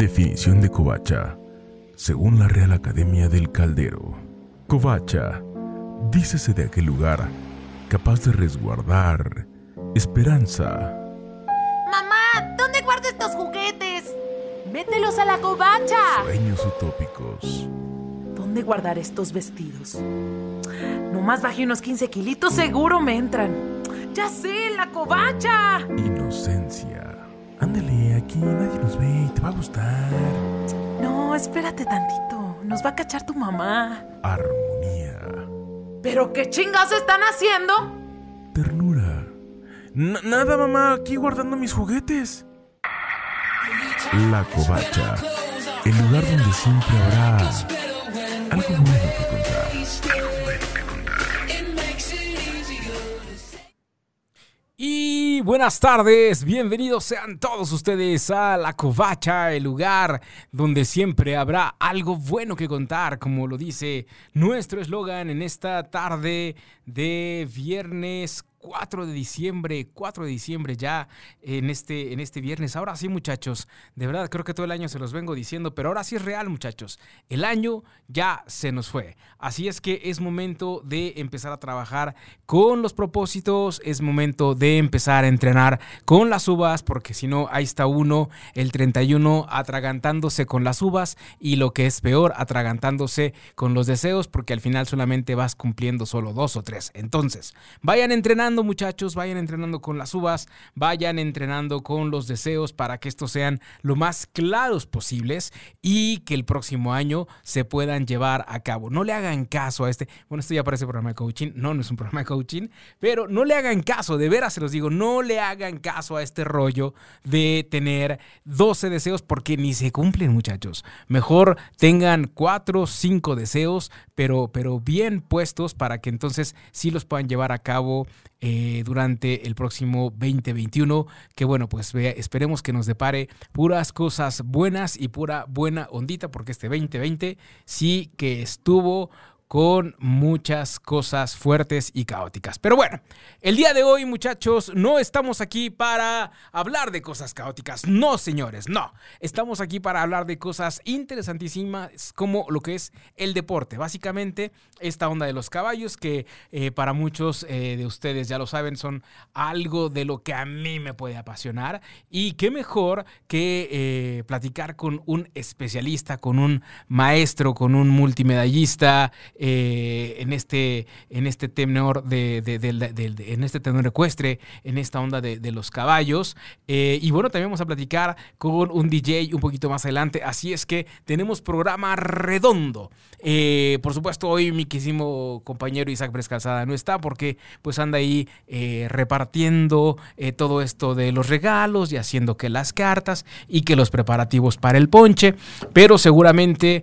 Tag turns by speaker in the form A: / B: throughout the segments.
A: Definición de covacha, según la Real Academia del Caldero. Covacha, dícese de aquel lugar capaz de resguardar esperanza.
B: Mamá, ¿dónde guardo estos juguetes? Mételos a la covacha.
A: Sueños utópicos.
C: ¿Dónde guardar estos vestidos? Nomás bajé unos 15 kilitos, seguro me entran. ¡Ya sé, la covacha!
A: Inocencia. Ándale, aquí nadie nos ve y te va a gustar.
C: No, espérate tantito. Nos va a cachar tu mamá.
A: Armonía.
C: ¿Pero qué chingas están haciendo?
A: Ternura. N- nada, mamá, aquí guardando mis juguetes. La covacha. El lugar donde siempre habrá algo bueno que contar.
D: Buenas tardes, bienvenidos sean todos ustedes a La Covacha, el lugar donde siempre habrá algo bueno que contar, como lo dice nuestro eslogan en esta tarde de viernes 4 de diciembre, 4 de diciembre ya en este, en este viernes. Ahora sí, muchachos, de verdad creo que todo el año se los vengo diciendo, pero ahora sí es real, muchachos. El año ya se nos fue. Así es que es momento de empezar a trabajar con los propósitos, es momento de empezar a entrenar con las uvas, porque si no, ahí está uno, el 31, atragantándose con las uvas y lo que es peor, atragantándose con los deseos, porque al final solamente vas cumpliendo solo dos o tres. Entonces, vayan entrenando muchachos, vayan entrenando con las uvas, vayan entrenando con los deseos para que estos sean lo más claros posibles y que el próximo año se puedan llevar a cabo. No le hagan caso a este, bueno, esto ya parece programa de coaching, no, no es un programa de coaching, pero no le hagan caso, de veras se los digo, no le hagan caso a este rollo de tener 12 deseos porque ni se cumplen muchachos. Mejor tengan 4, 5 deseos, pero, pero bien puestos para que entonces sí los puedan llevar a cabo eh, durante el próximo 2021. Que bueno, pues esperemos que nos depare puras cosas buenas y pura buena ondita, porque este 2020 sí que estuvo con muchas cosas fuertes y caóticas. Pero bueno, el día de hoy, muchachos, no estamos aquí para hablar de cosas caóticas. No, señores, no. Estamos aquí para hablar de cosas interesantísimas como lo que es el deporte. Básicamente, esta onda de los caballos, que eh, para muchos eh, de ustedes ya lo saben, son algo de lo que a mí me puede apasionar. Y qué mejor que eh, platicar con un especialista, con un maestro, con un multimedallista eh, en este en este tenor de, en este tenor ecuestre, en esta onda de, los caballos. Eh, y bueno, también vamos a platicar con un DJ un poquito más adelante. Así es que tenemos programa redondo. Eh, por supuesto, hoy mi quisimo compañero Isaac Pérez Calzada no está porque pues anda ahí repartiendo todo esto de los regalos y haciendo que las cartas y que los preparativos para el ponche. Pero seguramente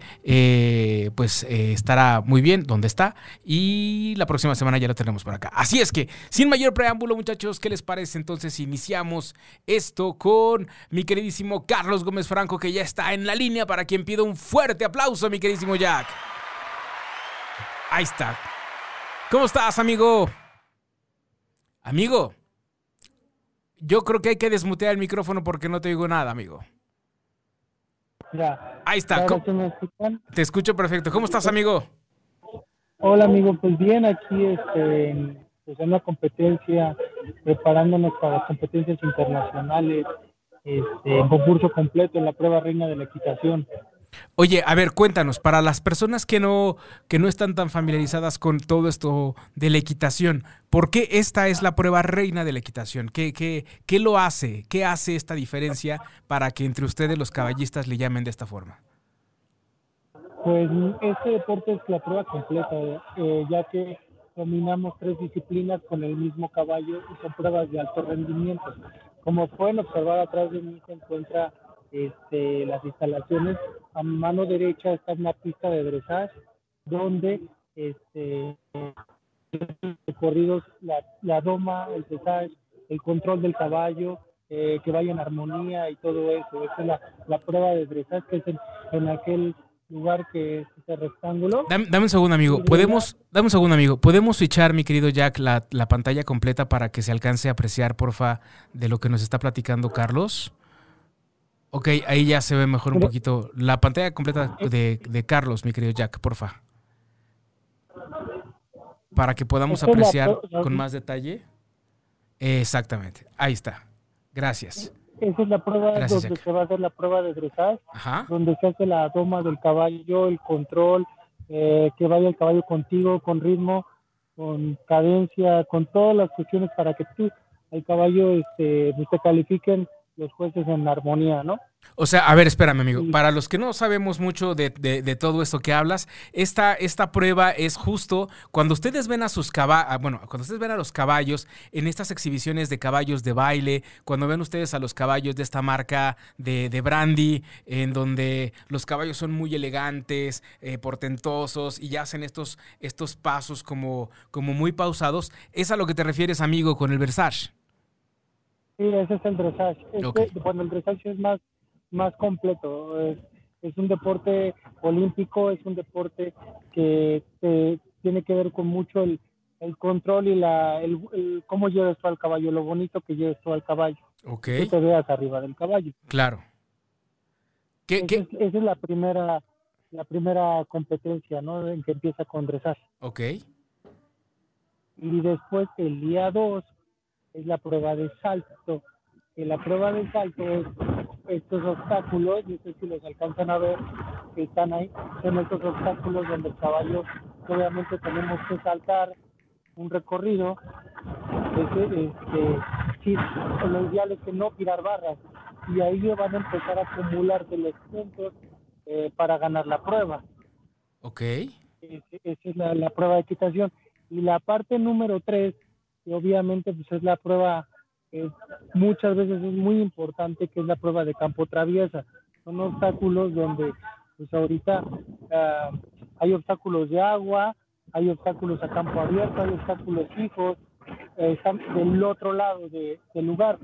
D: pues estará muy bien donde está y la próxima semana ya lo tenemos por acá. Así es que, sin mayor preámbulo, muchachos, ¿qué les parece? Entonces iniciamos esto con mi queridísimo Carlos Gómez Franco, que ya está en la línea, para quien pido un fuerte aplauso, mi queridísimo Jack. Ahí está. ¿Cómo estás, amigo? Amigo. Yo creo que hay que desmutear el micrófono porque no te oigo nada, amigo.
E: Ya.
D: Ahí está.
E: Ahora
D: ¿Cómo-
E: sí me escuchan.
D: Te escucho perfecto. ¿Cómo estás, amigo?
E: Hola amigo, pues bien, aquí este, pues en una competencia, preparándonos para competencias internacionales, este, en concurso completo en la prueba reina de la equitación.
D: Oye, a ver, cuéntanos, para las personas que no, que no están tan familiarizadas con todo esto de la equitación, ¿por qué esta es la prueba reina de la equitación? ¿Qué, qué, qué lo hace? ¿Qué hace esta diferencia para que entre ustedes los caballistas le llamen de esta forma?
E: Pues este deporte es la prueba completa, eh, ya que dominamos tres disciplinas con el mismo caballo y son pruebas de alto rendimiento. Como pueden observar atrás de mí se encuentra este, las instalaciones. A mano derecha está una pista de dressage donde este, recorridos la, la doma, el dressage, el control del caballo, eh, que vaya en armonía y todo eso. Esa es la, la prueba de dressage que es en, en aquel lugar que es ese rectángulo.
D: Dame, dame un segundo, amigo. ¿Podemos, dame un segundo, amigo. ¿Podemos switchar, mi querido Jack, la, la pantalla completa para que se alcance a apreciar, porfa, de lo que nos está platicando Carlos? Ok, ahí ya se ve mejor un poquito. La pantalla completa de, de Carlos, mi querido Jack, porfa. Para que podamos apreciar con más detalle. Exactamente, ahí está. Gracias.
E: Esa es la prueba
D: Gracias,
E: donde
D: Jack.
E: se va a hacer la prueba de dressage, donde se hace la doma del caballo, el control, eh, que vaya el caballo contigo, con ritmo, con cadencia, con todas las cuestiones para que tú, el caballo, este, pues, te califiquen los jueces en armonía, ¿no?
D: O sea, a ver, espérame, amigo. Para los que no sabemos mucho de, de- de todo esto que hablas, esta, esta prueba es justo cuando ustedes ven a sus caballos, bueno, cuando ustedes ven a los caballos en estas exhibiciones de caballos de baile, cuando ven ustedes a los caballos de esta marca de, de Brandy, en donde los caballos son muy elegantes, eh, portentosos y ya hacen estos, estos pasos como, como muy pausados, ¿es a lo que te refieres, amigo, con el Versace?
E: Sí, ese es el dressage. Este,
D: Ok.
E: Bueno, el dressage es más, más completo. Es, es un deporte olímpico, es un deporte que te- tiene que ver con mucho el, el control y la, el, el cómo lleves tú al caballo, lo bonito que lleves tú al caballo.
D: Ok,
E: Tú te veas arriba del caballo.
D: claro. ¿Qué,
E: Esa
D: qué?
E: es, esa es la primera la primera competencia, ¿no? En que empieza con dressage.
D: Ok,
E: y después el día 2 es la prueba de salto. Que la prueba de salto es estos obstáculos, no sé si los alcanzan a ver, que están ahí, son estos obstáculos donde el caballo obviamente tenemos que saltar un recorrido. Ese, este, sí, lo ideal es que no tirar barras y ahí van a empezar a acumularse los puntos eh, para ganar la prueba.
D: ok.
E: Esa es la, la prueba de equitación. Y la parte número tres, que obviamente pues es la prueba, eh, muchas veces es muy importante, que es la prueba de campo traviesa. Son obstáculos donde, pues ahorita ah, hay obstáculos de agua, hay obstáculos a campo abierto, hay obstáculos fijos, eh, están del otro lado de- del lugar.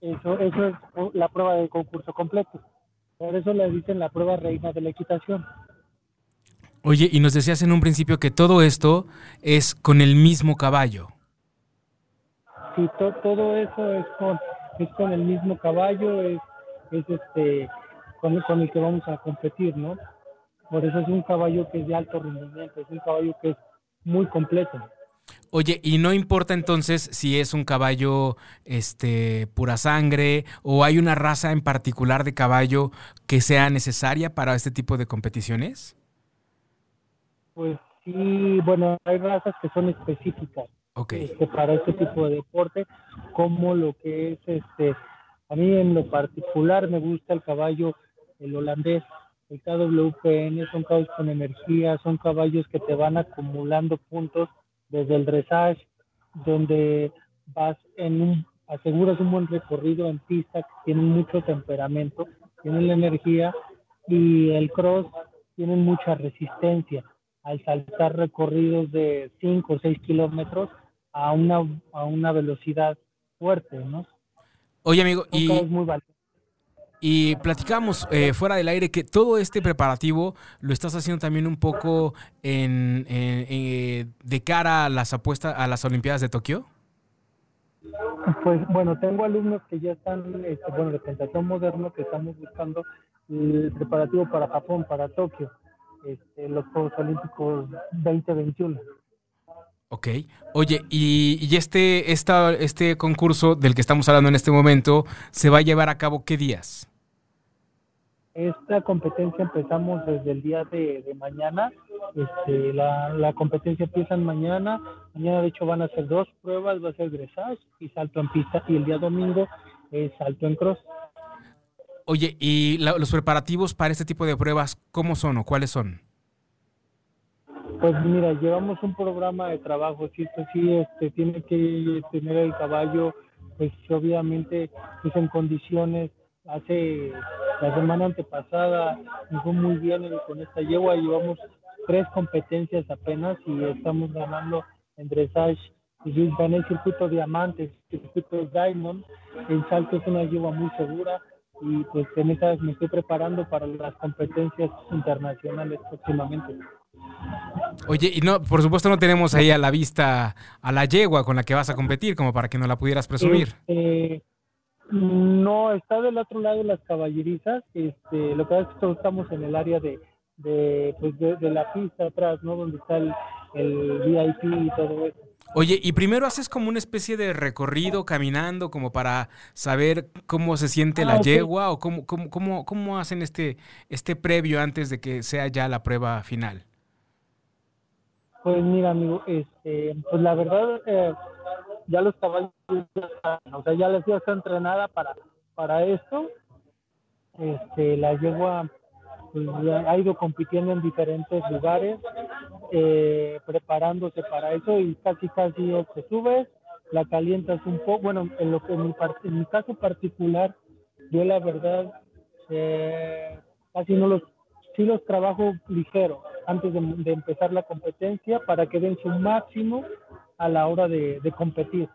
E: Eso, eso es la prueba del concurso completo. Por eso le dicen la prueba reina de la equitación.
D: Oye, y nos decías en un principio que todo esto es con el mismo caballo.
E: Sí, to- todo eso es con, es con el mismo caballo, es, es este, con, con el que vamos a competir, ¿no? Por eso es un caballo que es de alto rendimiento, es un caballo que es muy completo.
D: Oye, y no importa entonces si es un caballo este pura sangre o hay una raza en particular de caballo que sea necesaria para este tipo de competiciones?
E: Pues sí, bueno, hay razas que son específicas Este, para este tipo de deporte, como lo que es, este, a mí en lo particular me gusta el caballo, el holandés, el KWPN, son caballos con energía, son caballos que te van acumulando puntos desde el dressage, donde vas en un, aseguras un buen recorrido en pista, que tienen mucho temperamento, tienen la energía, y el cross tienen mucha resistencia. Al saltar recorridos de 5 o 6 kilómetros a una, a una velocidad fuerte, ¿no?
D: Oye, amigo,
E: Son
D: y,
E: caballos muy valientes.
D: y platicamos eh, fuera del aire que todo este preparativo lo estás haciendo también un poco en, en- eh, de cara a las apuestas a las Olimpiadas de Tokio.
E: Pues bueno, tengo alumnos que ya están, este, bueno, de pentatlón moderno, que estamos buscando el preparativo para Japón, para Tokio, este, los Juegos Olímpicos 2021.
D: Ok. Oye, y, y este, esta, este concurso del que estamos hablando en este momento se va a llevar a cabo qué días?
E: Esta competencia empezamos desde el día de, de mañana. Este, la, la competencia empieza mañana. Mañana, de hecho, van a ser dos pruebas: va a ser dressage y salto en pista. Y el día domingo es salto en cross.
D: Oye, ¿y la- los preparativos para este tipo de pruebas cómo son o cuáles son?
E: Pues mira, llevamos un programa de trabajo, sí, esto sí, este, tiene que tener el caballo, pues obviamente, pues en condiciones. Hace la semana antepasada me fue muy bien en- con esta yegua, llevamos tres competencias apenas y estamos ganando en dressage. Y gané el circuito diamantes, el circuito diamond, el salto es una yegua muy segura y pues en estas me estoy preparando para las competencias internacionales próximamente.
D: Oye, y no, por supuesto no tenemos ahí a la vista a la yegua con la que vas a competir, como para que no la pudieras presumir.
E: Este, No, está del otro lado de las caballerizas. Este, lo que pasa es que todos estamos en el área de, de, pues de, de la pista atrás, ¿no? Donde está el, el VIP y todo eso.
D: Oye, y primero haces como una especie de recorrido caminando como para saber cómo se siente la
E: Ah,
D: yegua o cómo, cómo, cómo, cómo hacen este, este previo antes de que sea ya la prueba final.
E: Pues mira, amigo, este, pues la verdad, eh, ya los caballos, o sea, ya la ciudad está entrenada para, para esto. Este, la yegua pues, ha ido compitiendo en diferentes lugares, eh, preparándose para eso y casi casi que subes, la calientas un poco. Bueno, en lo que en mi, en mi caso particular, yo la verdad eh, casi no los, sí los trabajo ligero antes de, de empezar la competencia para que den su máximo a la hora de, de competir.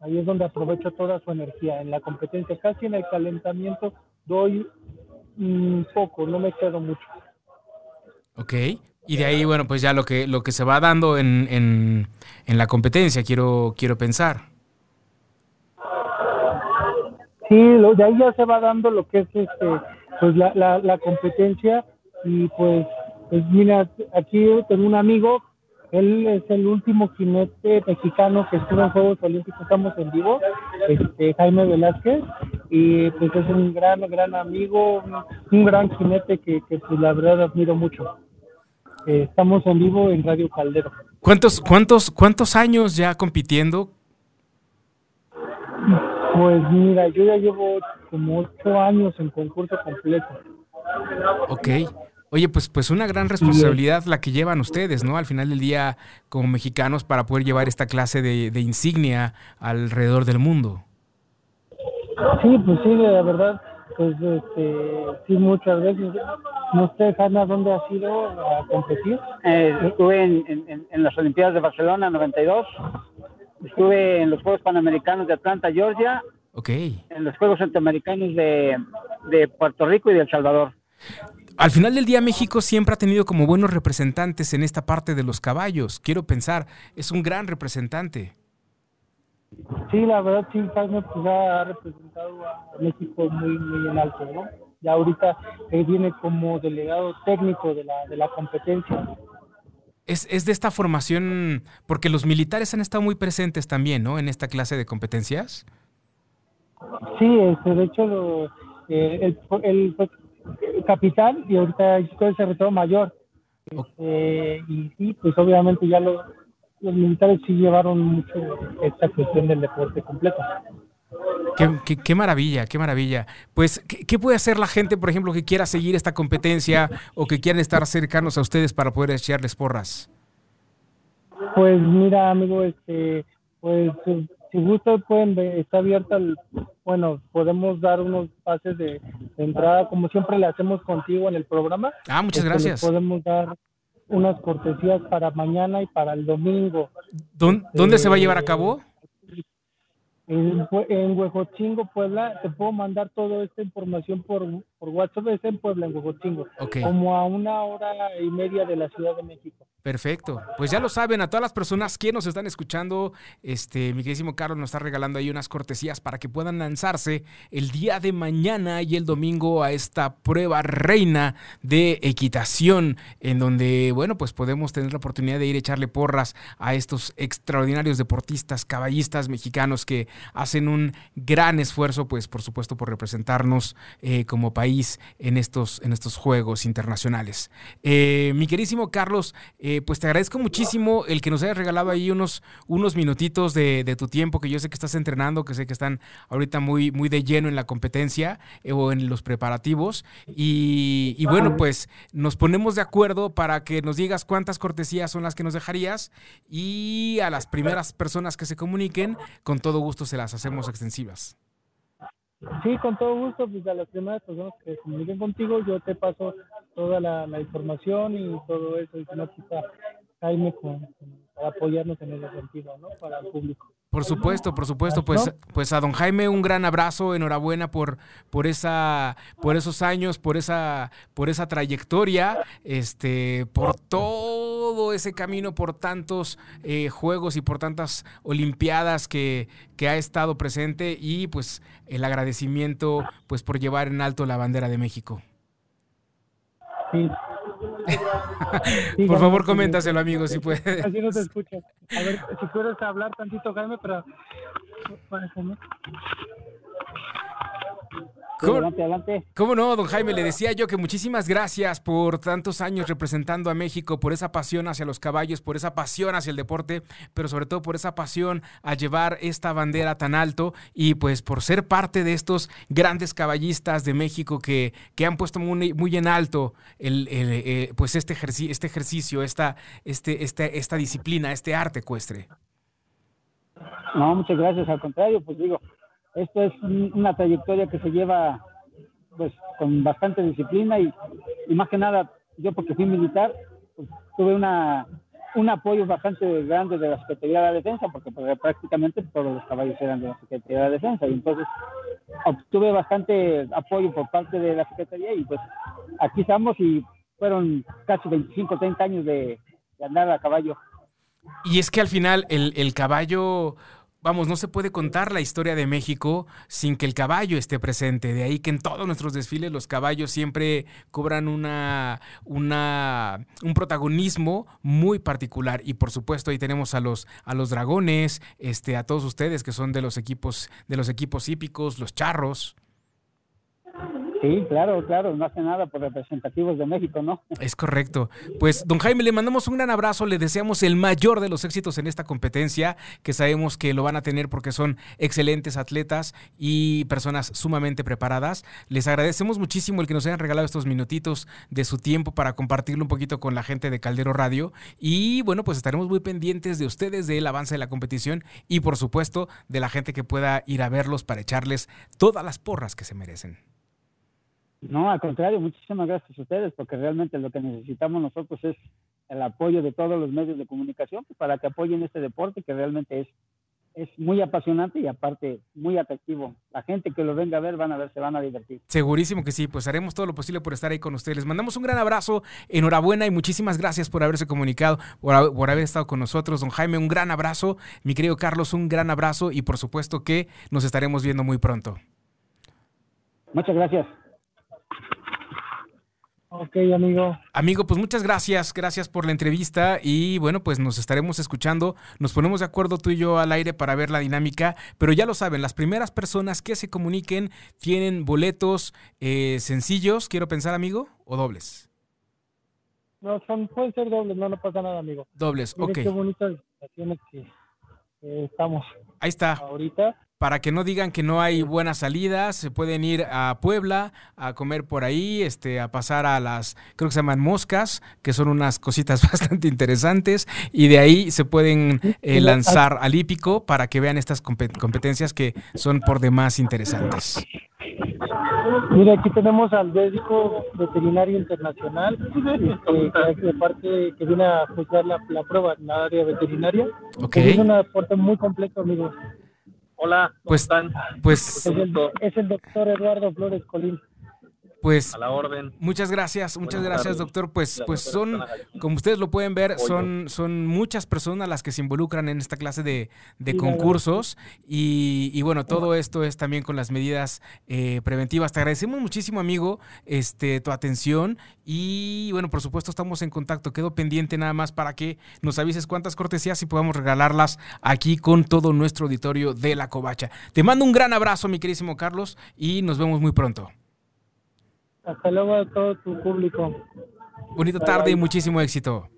E: Ahí es donde aprovecho toda su energía. En la competencia, casi en el calentamiento, doy un poco, no me quedo mucho.
D: Ok. Y de ahí, bueno, pues ya lo que, lo que se va dando en, en, en la competencia, quiero, quiero pensar.
E: Sí, lo, de ahí ya se va dando lo que es este, pues la, la, la competencia y pues, pues mira, aquí tengo un amigo, él es el último jinete mexicano que estuvo en Juegos Olímpicos, estamos en vivo, este, Jaime Velázquez, y pues es un gran, gran amigo, un, gran jinete que, que pues la verdad admiro mucho. Eh, estamos en vivo en Radio Caldero.
D: ¿Cuántos, cuántos, cuántos años ya compitiendo?
E: Pues mira, yo ya llevo como ocho años en concurso completo.
D: Ok. Oye, pues, pues una gran responsabilidad la que llevan ustedes, ¿no? Al final del día, como mexicanos, para poder llevar esta clase de, de insignia alrededor del mundo.
E: Sí, pues sí, la verdad, pues este, sí, muchas veces. No sé, Hanna, ¿dónde has ido a competir?
F: Eh, estuve en, en- en las Olimpiadas de Barcelona 92, estuve en los Juegos Panamericanos de Atlanta, Georgia,
D: Ok.
F: en los Juegos Centroamericanos de, de Puerto Rico y de El Salvador.
D: Al final del día, México siempre ha tenido como buenos representantes en esta parte de los caballos. Quiero pensar, es un gran representante.
E: Sí, la verdad, sí, Jaime pues, ha representado a México muy, muy en alto, ¿no? Ya ahorita él viene como delegado técnico de la, de la competencia.
D: Es, es de esta formación, porque los militares han estado muy presentes también, ¿no? En esta clase de competencias.
E: Sí, este, de hecho, lo, eh, él, fue- él fue capitán y ahorita es el secretario mayor. Este, y sí, pues obviamente ya lo- los militares sí llevaron mucho esta cuestión del deporte completo.
D: Qué, qué- qué maravilla, qué maravilla. Pues, ¿qué, qué puede hacer la gente, por ejemplo, que quiera seguir esta competencia o que quieran estar cercanos a ustedes para poder echarles porras?
E: Pues mira, amigo, este, pues eh, si gusta pueden ver, está abierta, el, bueno, podemos dar unos pases de, de entrada, como siempre le hacemos contigo en el programa.
D: Ah, muchas
E: Este,
D: gracias.
E: Podemos dar unas cortesías para mañana y para el domingo.
D: ¿Dón- ¿Dónde se va a llevar a cabo?
E: En, en Huejotzingo, Puebla, te puedo mandar toda esta información por, por WhatsApp, es en Puebla, en Huejotzingo,
D: Ok.
E: como a una hora y media de la Ciudad de México.
D: Perfecto. Pues ya lo saben, a todas las personas que nos están escuchando, este, mi queridísimo Carlos nos está regalando ahí unas cortesías para que puedan lanzarse el día de mañana y el domingo a esta prueba reina de equitación, en donde, bueno, pues podemos tener la oportunidad de ir a echarle porras a estos extraordinarios deportistas, caballistas mexicanos que hacen un gran esfuerzo, pues por supuesto, por representarnos eh, como país en estos, en estos Juegos Internacionales. Eh, mi queridísimo Carlos, eh, pues te agradezco muchísimo el que nos hayas regalado ahí unos, unos minutitos de, de tu tiempo, que yo sé que estás entrenando, que sé que están ahorita muy, muy de lleno en la competencia eh, o en los preparativos. Y, y bueno, pues nos ponemos de acuerdo para que nos digas cuántas cortesías son las que nos dejarías y a las primeras personas que se comuniquen, con todo gusto se las hacemos extensivas.
E: Sí, con todo gusto, pues a las primeras personas que comuniquen contigo, yo te paso toda la, información y todo eso, y si no, quizá Jaime con- para apoyarnos en ese sentido, ¿no? Para el público.
D: Por supuesto, por supuesto, pues, pues a don Jaime un gran abrazo, enhorabuena por, por esa, por esos años, por esa, por esa trayectoria, este, por todo todo ese camino por tantos eh, juegos y por tantas olimpiadas que, que ha estado presente y pues el agradecimiento pues por llevar en alto la bandera de México.
E: Sí.
D: Por favor, coméntaselo, amigo, si puedes.
E: Así no te escucha. A ver, si puedes hablar tantito, Jaime, pero... Para, Jaime.
D: ¿Cómo?
F: Adelante, adelante.
D: ¿Cómo no, don Jaime? Le decía yo que muchísimas gracias por tantos años representando a México, por esa pasión hacia los caballos, por esa pasión hacia el deporte, pero sobre todo por esa pasión a llevar esta bandera tan alto y pues por ser parte de estos grandes caballistas de México que, que han puesto muy, muy en alto el, el, eh, pues este, ejerci este ejercicio, esta, este, este, esta disciplina, este arte ecuestre.
F: No, muchas gracias. Al contrario, pues digo, esto es un- una trayectoria que se lleva pues con bastante disciplina y, y más que nada, yo porque fui militar, pues, tuve una un apoyo bastante grande de la Secretaría de la Defensa, porque pues, prácticamente todos los caballos eran de la Secretaría de la Defensa, y entonces obtuve bastante apoyo por parte de la Secretaría y pues aquí estamos y fueron casi 25, 30 años de, de andar a caballo.
D: Y es que al final el, el caballo, vamos, no se puede contar la historia de México sin que el caballo esté presente. De ahí que en todos nuestros desfiles los caballos siempre cobran una, una, un protagonismo muy particular. Y por supuesto ahí tenemos a los, a los dragones, este, a todos ustedes que son de los equipos, de los equipos hípicos, los charros.
F: Sí, claro, claro, no hace nada por representativos de México, ¿no?
D: Es correcto. Pues, don Jaime, le mandamos un gran abrazo, le deseamos el mayor de los éxitos en esta competencia, que sabemos que lo van a tener porque son excelentes atletas y personas sumamente preparadas. Les agradecemos muchísimo el que nos hayan regalado estos minutitos de su tiempo para compartirlo un poquito con la gente de Caldero Radio. Y bueno, pues estaremos muy pendientes de ustedes, del avance de la competición y por supuesto de la gente que pueda ir a verlos para echarles todas las porras que se merecen.
F: No, al contrario, muchísimas gracias a ustedes, porque realmente lo que necesitamos nosotros es el apoyo de todos los medios de comunicación para que apoyen este deporte que realmente es es muy apasionante y aparte muy atractivo. La gente que lo venga a ver van a ver, se van a divertir.
D: Segurísimo que sí, pues haremos todo lo posible por estar ahí con ustedes. Les mandamos un gran abrazo, enhorabuena y muchísimas gracias por haberse comunicado, por, por haber estado con nosotros. Don Jaime, un gran abrazo. Mi querido Carlos, un gran abrazo y por supuesto que nos estaremos viendo muy pronto.
F: Muchas gracias.
E: Ok, amigo.
D: Amigo, pues muchas gracias, gracias por la entrevista y bueno, pues nos estaremos escuchando, nos ponemos de acuerdo tú y yo al aire para ver la dinámica, pero ya lo saben, las primeras personas que se comuniquen tienen boletos eh, sencillos, quiero pensar amigo, o dobles.
E: No, son, pueden ser dobles, no, no pasa nada, amigo.
D: Dobles, ok,
E: qué bonitas que eh, estamos
D: ahí está.
E: ahorita.
D: Para que no digan que no hay buenas salidas, se pueden ir a Puebla a comer por ahí, este, a pasar a las, creo que se llaman moscas, que son unas cositas bastante interesantes, y de ahí se pueden eh, lanzar al hípico para que vean estas compet- competencias que son por demás interesantes.
E: Mira, aquí tenemos al médico veterinario internacional, este, que parte que viene a juzgar la, la prueba en la área veterinaria.
D: Ok,
E: Es un aporte muy completo, amigo.
G: Hola, ¿cómo
D: Pues-
G: están?
D: pues,
E: Es el, es el doctor Eduardo Flores Colín.
D: Pues
G: A la orden.
D: Muchas gracias, muchas
G: Buenas
D: gracias,
G: tardes.
D: doctor. Pues,
G: La
D: pues son, como ustedes lo pueden ver, son, son muchas personas las que se involucran en esta clase de, de
E: Sí,
D: concursos y, y bueno, todo esto es también con las medidas eh, preventivas. Te agradecemos muchísimo, amigo, este, tu atención y bueno, por supuesto estamos en contacto. Quedo pendiente nada más para que nos avises cuántas cortesías y podamos regalarlas aquí con todo nuestro auditorio de La Covacha. Te mando un gran abrazo, mi queridísimo Carlos, y nos vemos muy pronto.
E: Hasta luego a todo tu público.
D: Bonita tarde y muchísimo éxito.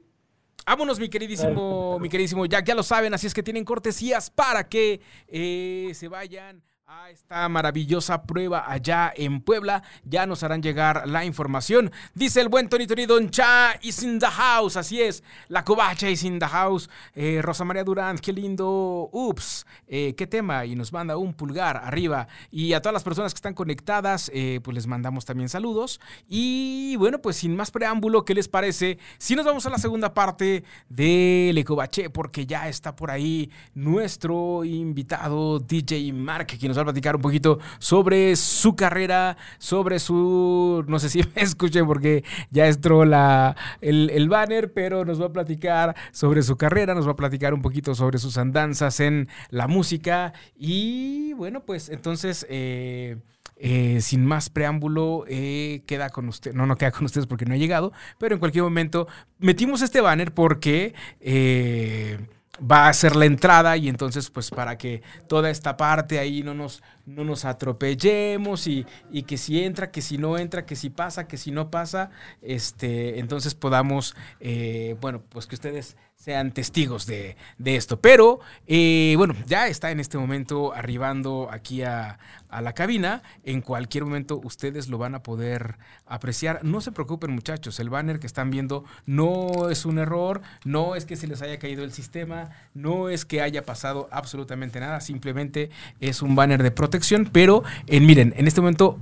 D: Vámonos, mi queridísimo, mi queridísimo Jack, ya lo saben, así es que tienen cortesías para que eh, se vayan a esta maravillosa prueba allá en Puebla. Ya nos harán llegar la información. Dice el buen Tony Tony Don Cha is in the house. Así es, la covacha is in the house. Eh, Rosa María Durán, qué lindo. Ups, eh, qué tema. Y nos manda un pulgar arriba. Y a todas las personas que están conectadas, eh, pues les mandamos también saludos. Y bueno, pues sin más preámbulo, ¿qué les parece? Si nos vamos a la segunda parte del Ecobache, porque ya está por ahí nuestro invitado DJ Mark, que nos a platicar un poquito sobre su carrera, sobre su, no sé si me escuchen porque ya entró la, el, el banner, pero nos va a platicar sobre su carrera, nos va a platicar un poquito sobre sus andanzas en la música y bueno, pues entonces... Eh, eh, sin más preámbulo, eh, queda con usted. No, no queda con ustedes porque no ha llegado, pero en cualquier momento metimos este banner porque eh, va a ser la entrada y entonces pues para que toda esta parte ahí no nos, no nos atropellemos y, y que si entra, que si no entra, que si pasa, que si no pasa, este, entonces podamos, eh, bueno, pues que ustedes sean testigos de, de esto. Pero eh, bueno, ya está en este momento arribando aquí a, a la cabina. En cualquier momento ustedes lo van a poder apreciar. No se preocupen muchachos, el banner que están viendo no es un error, no es que se les haya caído el sistema, no es que haya pasado absolutamente nada, simplemente es un banner de protección, pero eh, miren, en este momento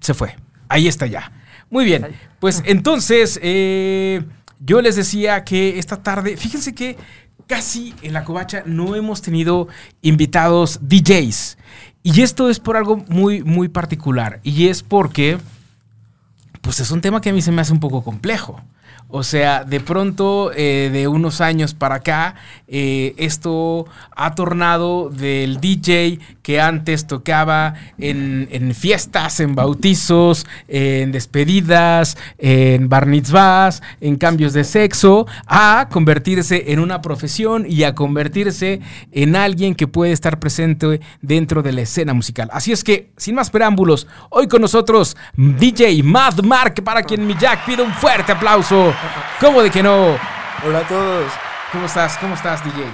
D: se fue. Ahí está ya. Muy bien, pues entonces eh, yo les decía que esta tarde, fíjense que casi en la covacha no hemos tenido invitados DJs. Y esto es por algo muy, muy particular. Y es porque, pues es un tema que a mí se me hace un poco complejo. O sea, de pronto, eh, de unos años para acá, eh, esto ha tornado del DJ que antes tocaba en, fiestas, en bautizos, en despedidas, en bar en cambios de sexo, a convertirse en una profesión y a convertirse en alguien que puede estar presente dentro de la escena musical. Así es que, sin más preámbulos, hoy con nosotros DJ Mad Mark, para quien mi Jack pide un fuerte aplauso. ¿Cómo de que no?
G: Hola a todos.
D: ¿Cómo estás? ¿Cómo estás, DJ?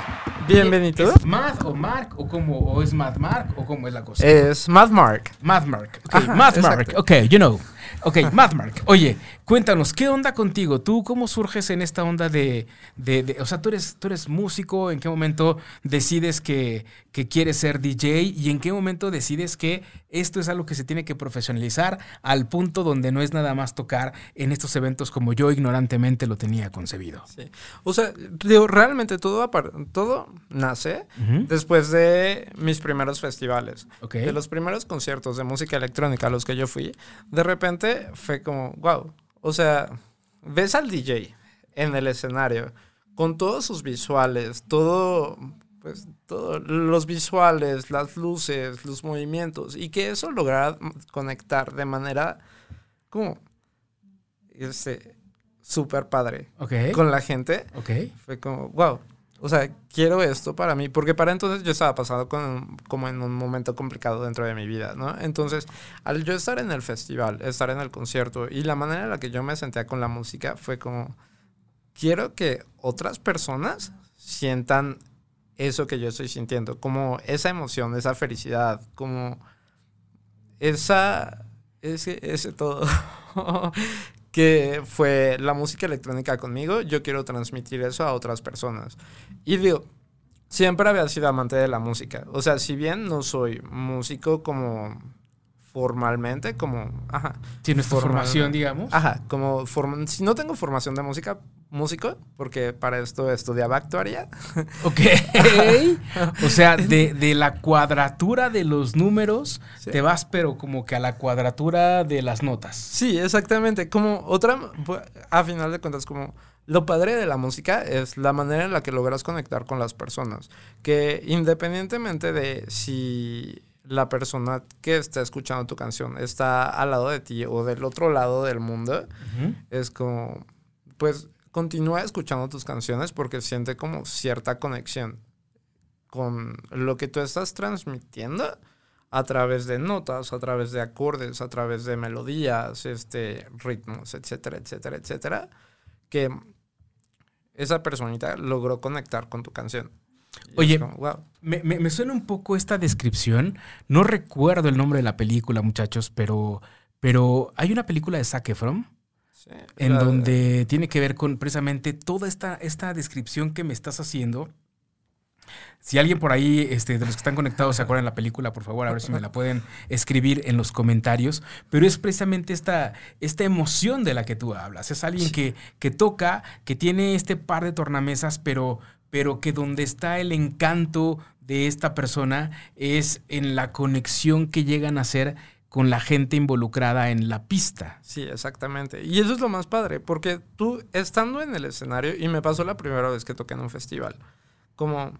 G: Bienvenido.
D: ¿Es Mad o Mark o cómo? ¿O es Mad Mark o cómo es la cosa?
G: Es Mad Mark.
D: Mad Mark. Ok,
G: Ajá,
D: Mad Mark. Ok, you know. Ok, Mad Mark. Oye, cuéntanos, ¿qué onda contigo? ¿Tú cómo surges en esta onda de, de- de- o sea, tú eres, tú eres músico? ¿En qué momento decides que, que quieres ser DJ? ¿Y en qué momento decides que esto es algo que se tiene que profesionalizar al punto donde no es nada más tocar en estos eventos como yo ignorantemente lo tenía concebido?
G: Sí. O sea, digo, realmente todo, todo nace
D: Ujú.
G: después de mis primeros festivales.
D: Ok.
G: De los primeros conciertos de música electrónica a los que yo fui, de repente fue como, wow. O sea, ves al DJ en el escenario con todos sus visuales, todo, pues, todo, los visuales, las luces, los movimientos, y que eso lograra conectar de manera como, este, súper padre
D: Ok.
G: con la gente.
D: Ok.
G: Fue como, wow. O sea, quiero esto para mí, porque para entonces yo estaba pasando con, como en un momento complicado dentro de mi vida, ¿no? Entonces, al yo estar en el festival, estar en el concierto y la manera en la que yo me sentía con la música fue como, quiero que otras personas sientan eso que yo estoy sintiendo, como esa emoción, esa felicidad, como esa, ese, ese todo que fue la música electrónica conmigo, yo quiero transmitir eso a otras personas. Y digo, siempre había sido amante de la música. O sea, si bien no soy músico como formalmente, como, ajá, Formal-
D: formación, digamos.
G: ajá, como, form- si no tengo formación de música, músico, porque para esto estudiaba actuaría.
D: Ok. o sea, de, de la cuadratura de los números,
G: Sí.
D: te vas, pero como que a la cuadratura de las notas.
G: Sí, exactamente. Como otra, bu- a final de cuentas, como lo padre de la música es la manera en la que logras conectar con las personas. Que independientemente de si la persona que está escuchando tu canción está al lado de ti o del otro lado del mundo, es como, pues continúa escuchando tus canciones porque siente como cierta conexión con lo que tú estás transmitiendo a través de notas, a través de acordes, a través de melodías, este, ritmos, etcétera, etcétera, etcétera, que esa personita logró conectar con tu canción. Y
D: Oye,
G: como, wow.
D: Me, me- me suena un poco esta descripción. No recuerdo el nombre de la película, muchachos, pero, pero hay una película de Zac Efron
G: Sí,
D: en
G: la-
D: donde tiene que ver con precisamente toda esta, esta descripción que me estás haciendo. Si alguien por ahí, este, de los que están conectados, se acuerdan de la película, por favor, a ver si me la pueden escribir en los comentarios. Pero es precisamente esta, esta emoción de la que tú hablas. Es alguien que, que toca, que tiene este par de tornamesas, pero, pero que donde está el encanto de esta persona es en la conexión que llegan a hacer con la gente involucrada en la pista.
G: Sí, exactamente. Y eso es lo más padre, porque tú estando en el escenario, y me pasó la primera vez que toqué en un festival, como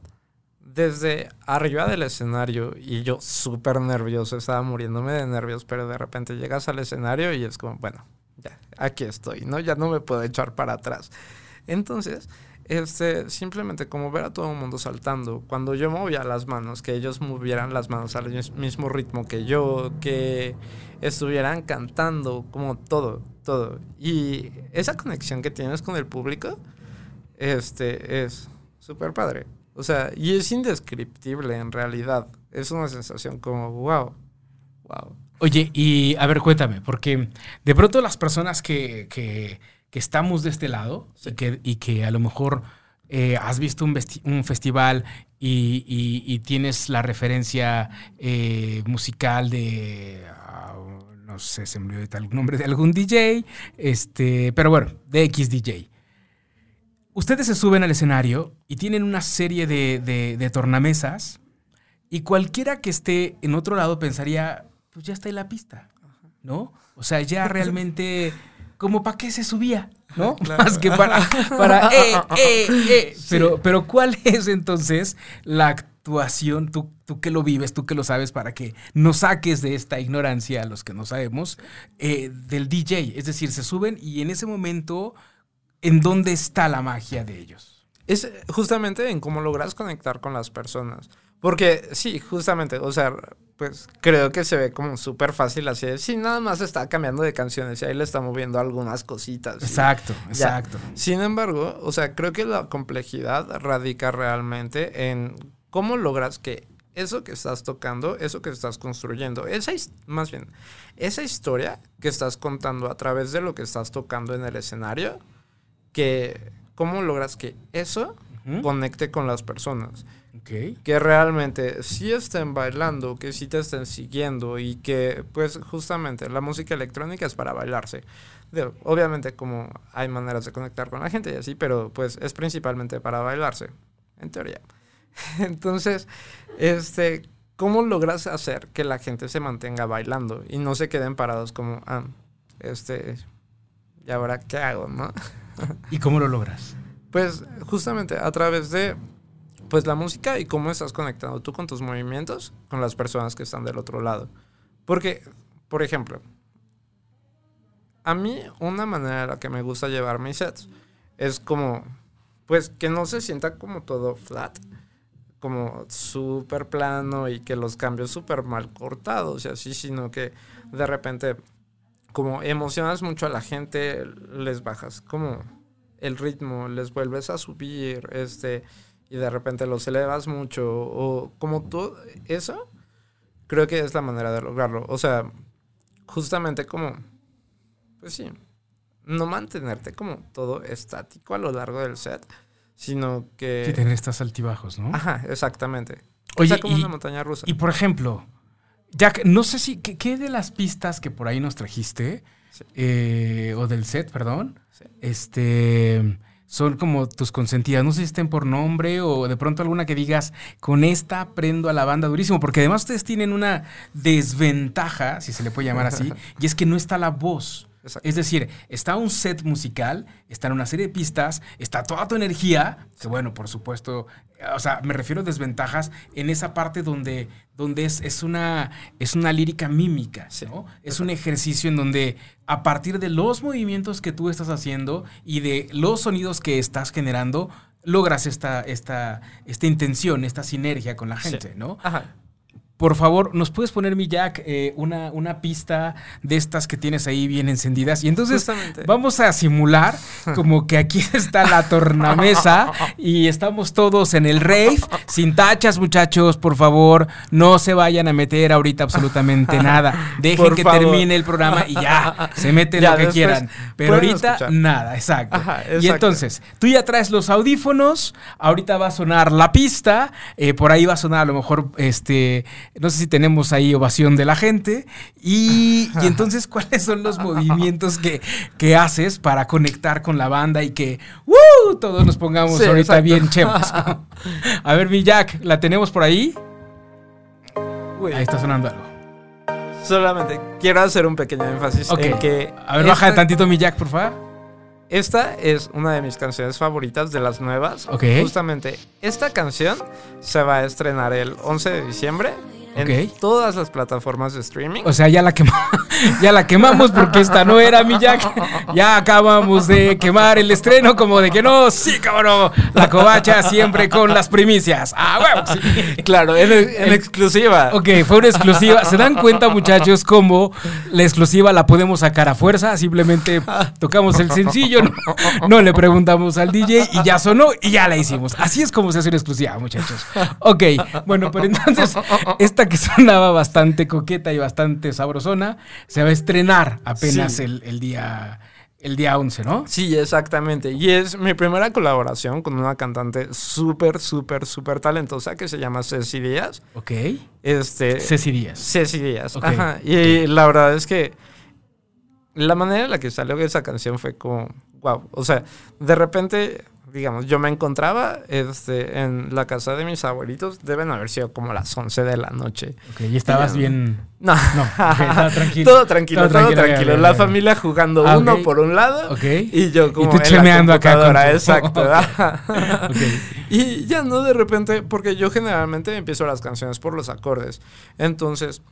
G: desde arriba del escenario y yo súper nervioso, estaba muriéndome de nervios, pero de repente llegas al escenario y es como, bueno, ya, aquí estoy, ¿no? Ya no me puedo echar para atrás. Entonces, este, simplemente como ver a todo el mundo saltando, cuando yo movía las manos, que ellos movieran las manos al mismo ritmo que yo, que estuvieran cantando, como todo, todo. Y esa conexión que tienes con el público, este, es súper padre. O sea, y es indescriptible en realidad. Es una sensación como, wow, wow.
D: Oye, y a ver, cuéntame, porque de pronto las personas que, que, que estamos de este lado y, que, y, que, a lo mejor eh, has visto un, un festival y, y, tienes la referencia eh, musical de, uh, no sé, se me olvidó el nombre de algún DJ, este, pero bueno, de X DJ. Ustedes se suben al escenario y tienen una serie de, de, de tornamesas y cualquiera que esté en otro lado pensaría, pues ya está en la pista, ¿no? O sea, ya realmente, como para qué se subía, ¿no? Claro. Más que para, para eh, eh, eh. Sí. Pero, pero ¿cuál es entonces la actuación, tú, tú que lo vives, tú que lo sabes, para que nos saques de esta ignorancia a los que no sabemos, eh, del DJ? Es decir, se suben y en ese momento, ¿en dónde está la magia de ellos?
G: Es justamente en cómo logras conectar con las personas. Porque sí, justamente, o sea, pues creo que se ve como súper fácil así. Sí, nada más está cambiando de canciones y ahí le está moviendo algunas cositas.
D: Exacto, exacto.
G: Sin embargo, o sea, creo que la complejidad radica realmente en cómo logras que eso que estás tocando, eso que estás construyendo, esa más bien, esa historia que estás contando a través de lo que estás tocando en el escenario, que cómo logras que eso uh -huh. conecte con las personas.
D: Okay.
G: Que realmente sí estén bailando, que sí te estén siguiendo y que pues justamente la música electrónica es para bailarse. De, obviamente como hay maneras de conectar con la gente y así, pero pues es principalmente para bailarse, en teoría. Entonces, este, ¿cómo logras hacer que la gente se mantenga bailando y no se queden parados como, ah, este, ¿y ahora qué hago, no?
D: ¿Y cómo lo logras?
G: Pues justamente a través de pues la música y cómo estás conectando tú con tus movimientos con las personas que están del otro lado. Porque, por ejemplo, a mí una manera en la que me gusta llevar mis sets es como, pues que no se sienta como todo flat, como súper plano y que los cambios súper mal cortados y así, sino que de repente como emocionas mucho a la gente, les bajas como el ritmo, les vuelves a subir, este y de repente los elevas mucho o como todo eso, creo que es la manera de lograrlo. O sea, justamente como, pues sí, no mantenerte como todo estático a lo largo del set, sino que...
D: Sí, tener estos altibajos, ¿no?
G: Ajá, exactamente.
D: Oye,
G: o sea, como
D: y,
G: una montaña rusa.
D: Y por ejemplo, Jack, no sé si, ¿qué, qué de las pistas que por ahí nos trajiste, sí. eh, o del set, perdón, sí. este son como tus consentidas. No sé si estén por nombre o de pronto alguna que digas, con esta prendo a la banda durísimo, porque además ustedes tienen una desventaja, si se le puede llamar así, y es que no está la voz. Exacto. Es decir, está un set musical, están una serie de pistas, está toda tu energía, que bueno, por supuesto, o sea, me refiero a desventajas en esa parte donde, donde es, es, una, es una lírica mímica,
G: Sí,
D: ¿no? Es un ejercicio en donde a partir de los movimientos que tú estás haciendo y de los sonidos que estás generando, logras esta, esta, esta intención, esta sinergia con la gente,
G: Sí.
D: ¿no?
G: Ajá.
D: Por favor, ¿nos puedes poner, mi Jack, eh, una, una pista de estas que tienes ahí bien encendidas? Y entonces
G: Justamente.
D: vamos a simular como que aquí está la tornamesa y estamos todos en el rave, sin tachas, muchachos, por favor, no se vayan a meter ahorita absolutamente nada. Dejen
G: Por
D: que
G: favor.
D: termine el programa y ya, se meten
G: Ya,
D: lo que quieran. Pero ahorita
G: escuchar.
D: nada, exacto.
G: Ajá,
D: Y entonces, tú ya traes los audífonos, ahorita va a sonar la pista, eh, por ahí va a sonar a lo mejor este No sé si tenemos ahí ovación de la gente. Y, y entonces, ¿cuáles son los movimientos que, que haces para conectar con la banda y que ¡uh! todos nos pongamos
G: Sí,
D: ahorita
G: exacto.
D: bien chemos? A ver, mi Jack, ¿la tenemos por ahí?
G: Uy,
D: Ahí está sonando algo.
G: Solamente quiero hacer un pequeño énfasis en que.
D: A ver, baja
G: esta-
D: tantito mi Jack, por favor.
G: Esta es una de mis canciones favoritas de las nuevas.
D: Ok.
G: Justamente, esta canción se va a estrenar el 11 de diciembre en todas las plataformas de streaming.
D: O sea, ya la, quema- ya la quemamos porque esta no era mi Jack. Ya acabamos de quemar el estreno como de que no, sí, cabrón. La covacha siempre con las primicias. Ah, sí.
G: claro, en, en exclusiva.
D: Ok, fue una exclusiva. ¿Se dan cuenta, muchachos, cómo la exclusiva la podemos sacar a fuerza? Simplemente tocamos el sencillo, no, no le preguntamos al DJ y ya sonó y ya la hicimos. Así es como se hace una exclusiva, muchachos. Ok, bueno, pero entonces, esta que sonaba bastante coqueta y bastante sabrosona, se va a estrenar apenas
G: Sí.
D: el, el día, el día 11, ¿no?
G: Sí, exactamente. Y es mi primera colaboración con una cantante súper, súper, súper talentosa que se llama Ceci Díaz.
D: Ok.
G: Este,
D: Ceci Díaz.
G: Ceci Díaz.
D: Ok,
G: Ajá. Y la verdad es que la manera en la que salió esa canción fue como, wow. O sea, de repente, digamos, yo me encontraba este, en la casa de mis abuelitos. Deben haber sido como las 11 de la noche.
D: Ok, y estabas bien...
G: No,
D: No, ok, estaba tranquilo.
G: Todo tranquilo,
D: Todo
G: todo
D: tranquilo,
G: la familia jugando
D: Ah,
G: uno por un lado y yo como
D: tú
G: en la
D: chemeando acá con
G: exacto. Y ya no de repente, porque yo generalmente empiezo las canciones por los acordes. Entonces,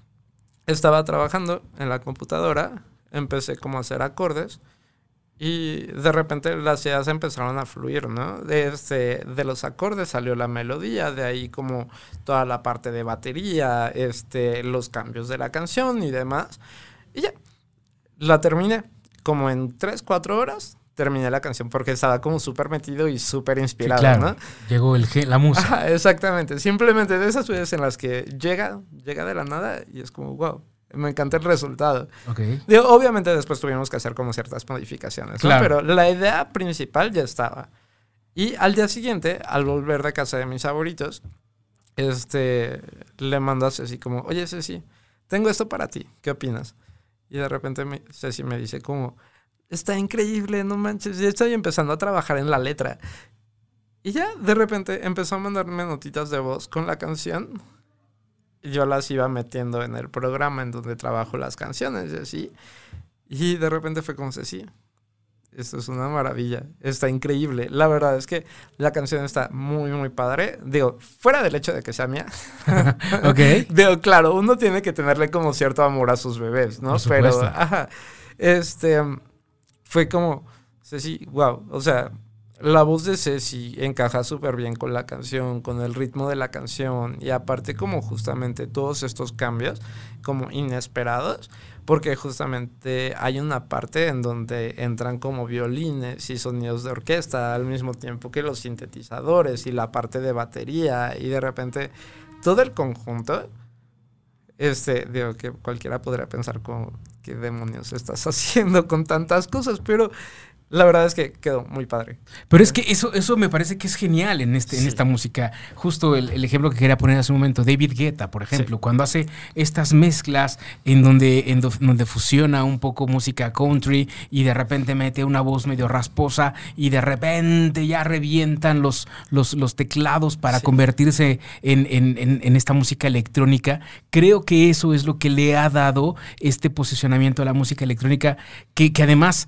G: estaba trabajando en la computadora, empecé como a hacer acordes y de repente las ideas empezaron a fluir, ¿no? De, este, de los acordes salió la melodía, de ahí como toda la parte de batería, este, los cambios de la canción y demás. Y ya, la terminé como en 3, 4 horas. Terminé la canción porque estaba como súper metido y súper
D: Sí,
G: inspirado,
D: claro.
G: ¿no?
D: Llegó el, la.
G: Ajá, exactamente. Simplemente de esas veces en las que llega, llega de la nada y es como, wow, me encanta el resultado.
D: Ok.
G: Digo, obviamente después tuvimos que hacer como ciertas modificaciones, ¿no?
D: Claro.
G: Pero la idea principal ya estaba. Y al día siguiente, al volver de casa de mis favoritos, este, le mando a Ceci como, oye Ceci, tengo esto para ti, ¿qué opinas? Y de repente me- Ceci me dice como, está increíble, no manches, ya estoy empezando a trabajar en la letra. Y ya de repente empezó a mandarme notitas de voz con la canción. Yo las iba metiendo en el programa en donde trabajo las canciones y así. Y de repente fue como Ceci. Esto es una maravilla. Está increíble. La verdad es que la canción está muy, muy padre. Digo, fuera del hecho de que sea mía.
D: Ok.
G: Digo, claro, uno tiene que tenerle como cierto amor a sus bebés, ¿no? Pero, ajá. Este, fue como, Ceci, wow. O sea, la voz de Ceci encaja súper bien con la canción, con el ritmo de la canción. Y aparte, como justamente todos estos cambios, como inesperados. Porque justamente hay una parte en donde entran como violines y sonidos de orquesta al mismo tiempo que los sintetizadores y la parte de batería y de repente todo el conjunto, este, digo que cualquiera podría pensar como, ¿qué demonios estás haciendo con tantas cosas? Pero la verdad es que quedó muy padre.
D: Pero es que eso, eso me parece que es genial en, este, en esta música. Justo el, el ejemplo que quería poner hace un momento, David Guetta, por ejemplo, cuando hace estas mezclas en donde, en do- donde fusiona un poco música country y de repente mete una voz medio rasposa y de repente ya revientan los, los, los teclados para
G: Sí.
D: convertirse en, en- en- en esta música electrónica. Creo que eso es lo que le ha dado este posicionamiento a la música electrónica, que, que además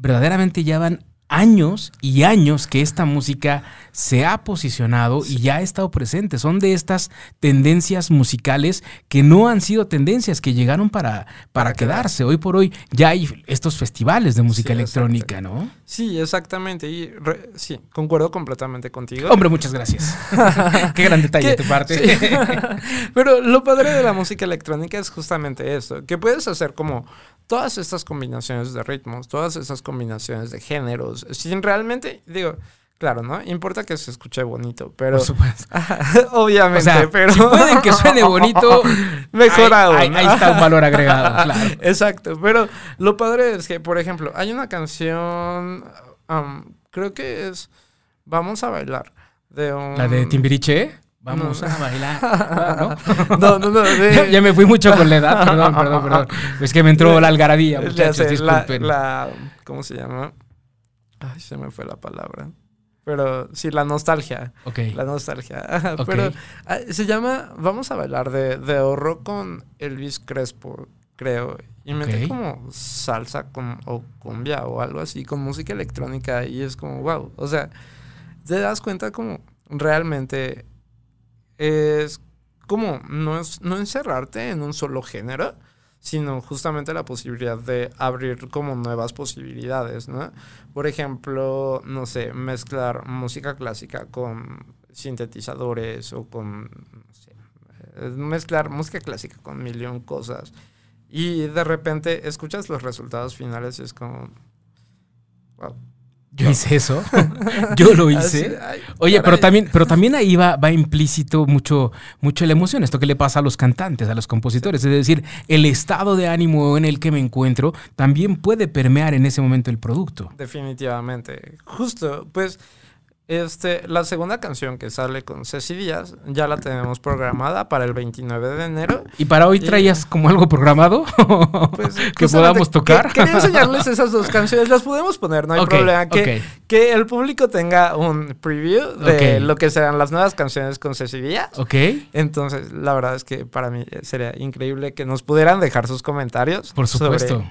D: verdaderamente ya van años y años que esta música se ha posicionado y ya ha estado presente. Son de estas tendencias musicales que no han sido tendencias, que llegaron para, para,
G: Para
D: quedarse. Hoy por hoy ya hay estos festivales de música
G: Sí,
D: electrónica, ¿no?
G: Sí, exactamente. Y re- sí, concuerdo completamente contigo.
D: Hombre, muchas gracias. Qué gran detalle de tu parte.
G: Pero lo padre de la música electrónica es justamente eso, que puedes hacer como todas estas combinaciones de ritmos, todas esas combinaciones de géneros, sin realmente, digo, claro, ¿no? Importa que se escuche bonito, pero...
D: Por supuesto.
G: Obviamente,
D: O sea,
G: pero...
D: si pueden que suene bonito,
G: Mejor
D: ahí,
G: aún.
D: ahí- ahí está un valor agregado, claro.
G: Exacto, pero lo padre es que, por ejemplo, hay una canción, um, creo que es Vamos a bailar, de un...
D: La de Timbiriche. Vamos
G: No.
D: a bailar. ¿no?
G: No, no, de-
D: Ya, me fui mucho con la edad, perdón, perdón, perdón. Es que me entró la algarabía, muchachos,
G: sé, la,
D: disculpen.
G: la- ¿Cómo se llama? Ay, se me fue la palabra. Pero sí, la nostalgia.
D: Ok.
G: La nostalgia. Pero ah, se llama Vamos a bailar de, de ahorro con Elvis Crespo, creo. Y mete
D: Ok.
G: como salsa con, o cumbia o algo así, con música electrónica. Y es como, wow. O sea, te das cuenta como realmente es como no, es, no encerrarte en un solo género, sino justamente la posibilidad de abrir como nuevas posibilidades, ¿no? Por ejemplo, no sé, mezclar música clásica con sintetizadores o con, no sé, eh, mezclar música clásica con millón cosas. Y de repente escuchas los resultados finales y es como, wow.
D: Yo hice eso. Yo lo hice. Oye, pero también, pero también ahí va, va implícito mucho, mucho la emoción, esto que le pasa a los cantantes, a los compositores. Es decir, el estado de ánimo en el que me encuentro también puede permear en ese momento el producto.
G: Definitivamente. Justo, pues, este, la segunda canción que sale con Ceci Díaz ya la tenemos programada para el 29 de enero.
D: ¿Y para hoy
G: Y-
D: traías como algo programado?
G: Pues,
D: que podamos tocar.
G: que- quería enseñarles esas dos canciones. Las podemos poner, no hay problema. Que, que el público tenga un preview de lo que serán las nuevas canciones con Ceci Díaz.
D: ok.
G: Entonces, la verdad es que para mí sería increíble que nos pudieran dejar sus comentarios.
D: Por
G: sobre
D: supuesto.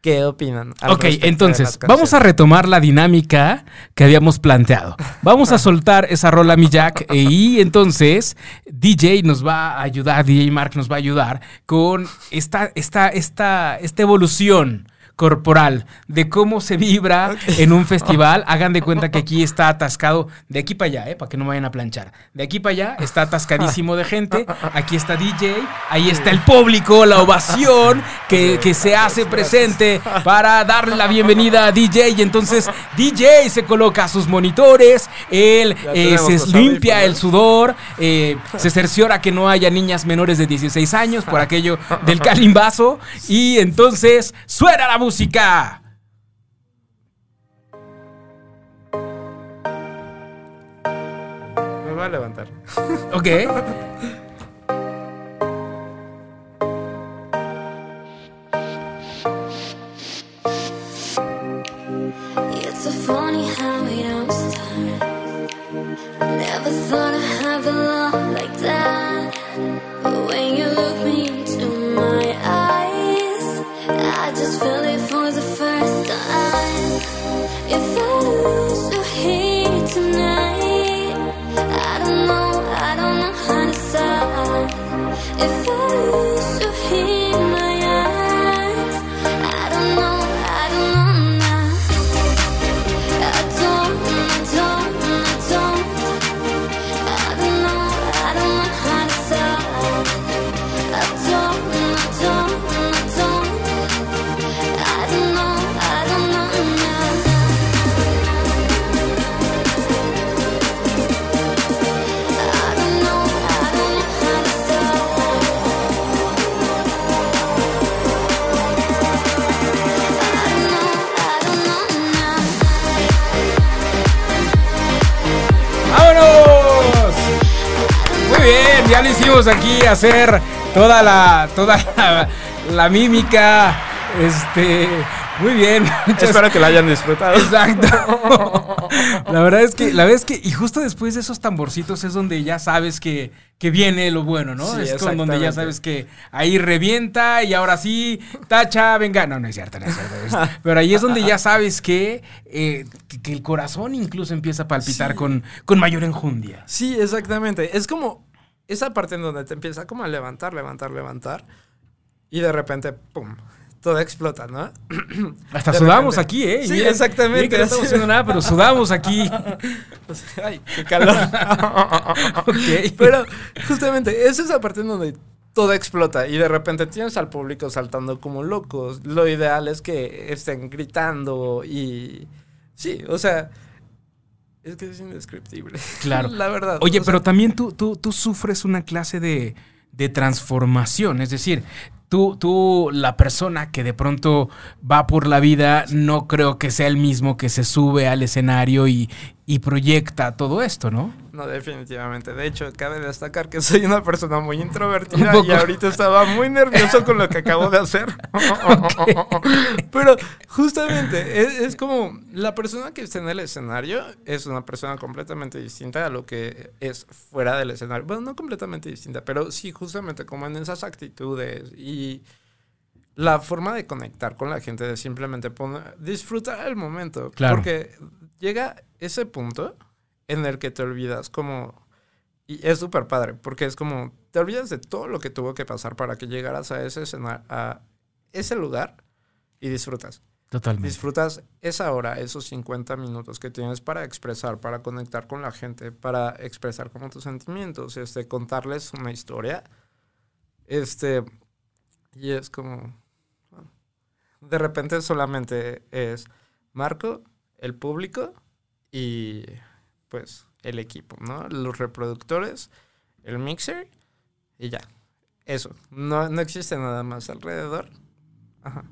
G: ¿Qué opinan?
D: Ok, entonces, vamos a retomar la dinámica que habíamos planteado. Vamos a soltar esa rola, mi Jack, e- y entonces DJ nos va a ayudar, DJ Mark nos va a ayudar con esta, esta, esta, esta evolución corporal de cómo se vibra en un festival. Hagan de cuenta que aquí está atascado, de aquí para allá, ¿eh? para que no me vayan a planchar. De aquí para allá está atascadísimo de gente. Aquí está DJ, ahí está el público, la ovación que, que se hace presente para darle la bienvenida a DJ. Y entonces DJ se coloca sus monitores, él eh, se limpia el sudor, eh, se cerciora que no haya niñas menores de 16 años por aquello del calimbazo. Y entonces suena la música. música.
G: Me voy a levantar.
D: Ok.
H: Never thought I'd have a
D: ya lo hicimos aquí hacer toda la toda la, la mímica. Este, muy bien. muchas-
G: Espero que la hayan disfrutado.
D: Exacto. La verdad es que, la verdad es que, y justo después de esos tamborcitos es donde ya sabes que, que viene lo bueno, ¿no?
G: Sí,
D: es con donde ya sabes que ahí revienta y ahora sí, tacha, venga. No, no es cierto, no es cierto. es- Pero ahí es donde ya sabes que, eh, que, que el corazón incluso empieza a palpitar
G: Sí.
D: con, con mayor enjundia.
G: Sí, exactamente. Es como esa parte en donde te empieza como a levantar, levantar, levantar. Y de repente, ¡pum! Todo explota, ¿no?
D: Hasta
G: De
D: sudamos
G: repente.
D: aquí, ¿eh?
G: Sí,
D: miren,
G: exactamente,
D: miren que no estamos haciendo nada, pero sudamos aquí.
G: Ay, qué calor.
D: Ok.
G: Pero justamente es esa parte en donde todo explota y de repente tienes al público saltando como locos. Lo ideal es que estén gritando y... Sí, o sea... Es que es indescriptible.
D: Claro.
G: La verdad.
D: Oye,
G: o sea,
D: pero también tú, tú, tú sufres una clase de, de transformación. Es decir, tú, tú, la persona que de pronto va por la vida, no creo que sea el mismo que se sube al escenario y, y proyecta todo esto, ¿no?
G: No, definitivamente. De hecho, cabe destacar que soy una persona muy introvertida y ahorita estaba muy nervioso con lo que acabo de hacer. Pero justamente es, es como la persona que está en el escenario es una persona completamente distinta a lo que es fuera del escenario. Bueno, no completamente distinta, pero sí justamente como en esas actitudes y la forma de conectar con la gente, de simplemente poner, disfrutar el momento.
D: Claro.
G: Porque llega ese punto en el que te olvidas como... Y es súper padre, porque es como, te olvidas de todo lo que tuvo que pasar para que llegaras a ese, a ese lugar y disfrutas.
D: Totalmente.
G: Disfrutas esa hora, esos 50 minutos que tienes para expresar, para conectar con la gente, para expresar como tus sentimientos, este, contarles una historia. Este, y es como, de repente solamente es Marco, el público y pues el equipo, ¿no? Los reproductores, el mixer y ya. Eso, no, no existe nada más alrededor. Ajá.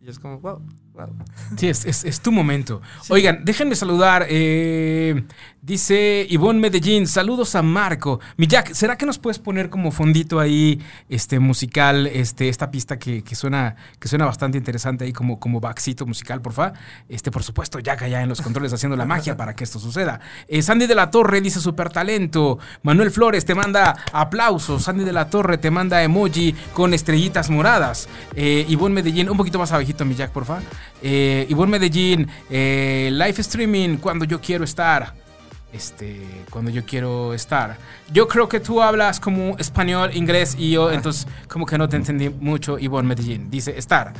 G: Y es como, wow, wow.
D: Sí, es, es- es tu momento. Oigan, déjenme saludar. eh, dice Ivonne Medellín, saludos a Marco. Mi Jack, ¿será que nos puedes poner como fondito ahí este musical, este, esta pista que, que suena, que suena bastante interesante ahí como, como backcito musical, porfa? Este, por supuesto, Jack allá en los controles haciendo la magia para que esto suceda. Eh, Sandy de la Torre dice super talento. Manuel Flores te manda aplausos. Sandy de la Torre te manda emoji con estrellitas moradas. Eh, Ivonne Medellín, un poquito más abajito, mi Jack, porfa. Eh, Ivonne Medellín, eh, live streaming cuando yo quiero estar. Este, cuando yo quiero estar. Yo creo que tú hablas como español, inglés y yo, entonces, como que no te entendí mucho. Ivonne Medellín dice estar.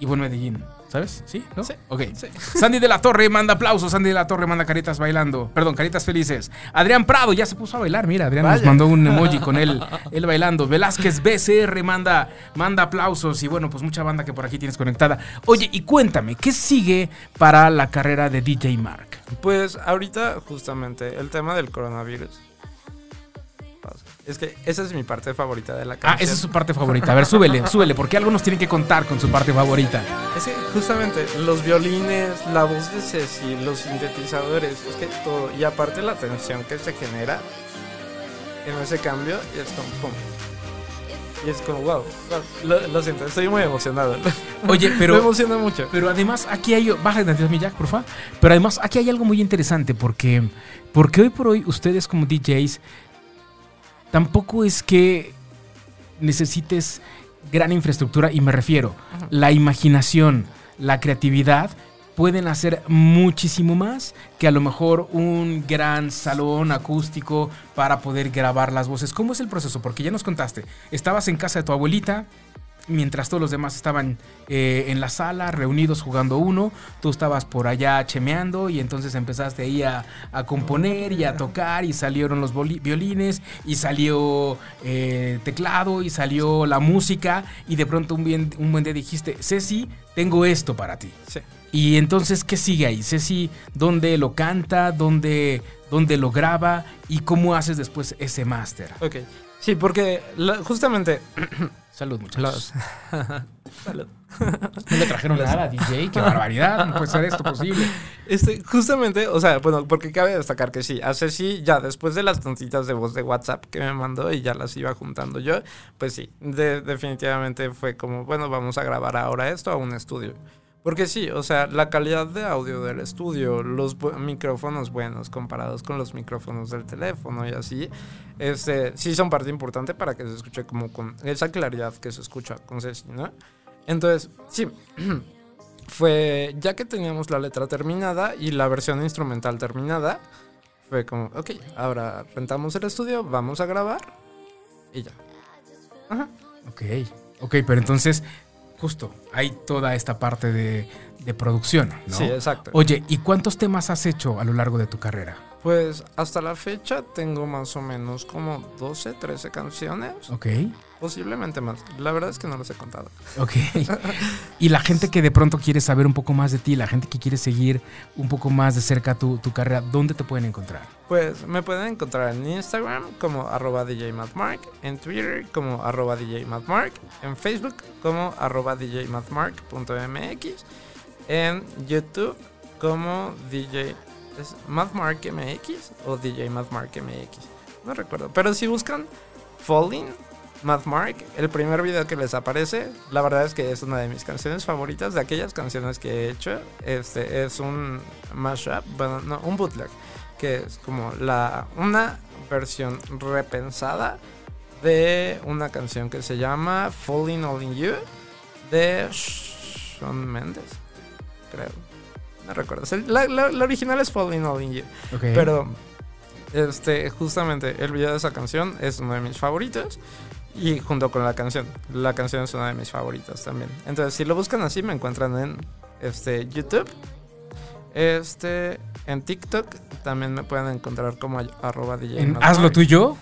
D: Ivonne Medellín, ¿sabes? ¿Sí? ¿No?
G: Sí.
D: Ok. Sandy de la Torre manda aplausos. Sandy de la Torre manda caritas bailando. Perdón, caritas felices. Adrián Prado ya se puso a bailar. Mira, Adrián nos
G: Vaya.
D: mandó un emoji con él, él bailando. Velázquez BCR manda, manda aplausos. Y bueno, pues mucha banda que por aquí tienes conectada. Oye, y cuéntame, ¿qué sigue para la carrera de DJ Mark?
G: Pues ahorita justamente el tema del coronavirus. Es que esa es mi parte favorita de la
D: Ah,
G: canción.
D: esa es su parte favorita. A ver, súbele, súbele, porque algo nos tiene que contar con su parte favorita.
G: Es que justamente los violines, la voz de Ceci, los sintetizadores, es que todo. Y aparte la tensión que se genera en ese cambio, y es como pum. Y es como, wow, wow. Lo, lo siento, estoy muy emocionado.
D: Oye,
G: Me
D: pero
G: emociona mucho.
D: Pero además aquí hay... Baja de mi Jack, por favor. Pero además aquí hay algo muy interesante porque, porque hoy por hoy ustedes como DJs tampoco es que necesites gran infraestructura y me refiero, la imaginación, la creatividad pueden hacer muchísimo más que a lo mejor un gran salón acústico para poder grabar las voces. ¿Cómo es el proceso? Porque ya nos contaste, estabas en casa de tu abuelita, mientras todos los demás estaban eh, en la sala reunidos jugando uno, tú estabas por allá chemeando y entonces empezaste ahí a, a componer y a tocar y salieron los violines y salió eh, teclado y salió la música y de pronto un, bien- un buen día dijiste, Ceci, tengo esto para ti.
G: Sí.
D: Y entonces, ¿qué sigue ahí? Ceci, ¿dónde lo canta? ¿Dónde, dónde lo graba? ¿Y cómo haces después ese máster?
G: Ok. Sí, porque la- justamente
D: Salud, muchachos.
G: Salud.
D: No le trajeron nada a DJ, qué barbaridad, no puede ser esto posible.
G: Este, justamente, o sea, bueno, porque cabe destacar que sí, hace sí, ya después de las tantitas de voz de WhatsApp que me mandó y ya las iba juntando yo, pues sí, de- definitivamente fue como, bueno, vamos a grabar ahora esto a un estudio. Porque sí, o sea, la calidad de audio del estudio, los bu- micrófonos buenos comparados con los micrófonos del teléfono y así, este, sí son parte importante para que se escuche como con esa claridad que se escucha con Ceci, ¿no? Entonces, sí, fue ya que teníamos la letra terminada y la versión instrumental terminada, fue como, ok, ahora rentamos el estudio, vamos a grabar y ya. Ajá.
D: Ok, ok, pero entonces, justo, hay toda esta parte de, de producción, ¿no?
G: Sí, exacto.
D: Oye, ¿y cuántos temas has hecho a lo largo de tu carrera?
G: Pues hasta la fecha tengo más o menos como 12, 13 canciones,
D: Ok,
G: posiblemente más. La verdad es que no los he contado.
D: ok. y la gente que de pronto quiere saber un poco más de ti, la gente que quiere seguir un poco más de cerca tu, tu carrera, ¿dónde te pueden encontrar?
G: Pues me pueden encontrar en Instagram como arroba DJ Mathmark, en Twitter como arroba DJ Mathmark, en Facebook como arroba DJ Mathmark.mx, en YouTube como DJ es MX o DJ MX. No recuerdo. Pero si buscan Falling Mathmark, el primer video que les aparece, la verdad es que es una de mis canciones favoritas, de aquellas canciones que he hecho. Este es un mashup, bueno, no, un bootleg, que es como la una versión repensada de una canción que se llama Falling All in You de Shawn Mendes, creo. No recuerdo. La, la- la original es Falling All in You. Pero, este, justamente el video de esa canción es uno de mis favoritos. Y junto con la canción. La canción es una de mis favoritas también. Entonces, si lo buscan así, me encuentran en este, YouTube. Este, en TikTok también me pueden encontrar como arroba DJ
D: En. Hazlo tuyo.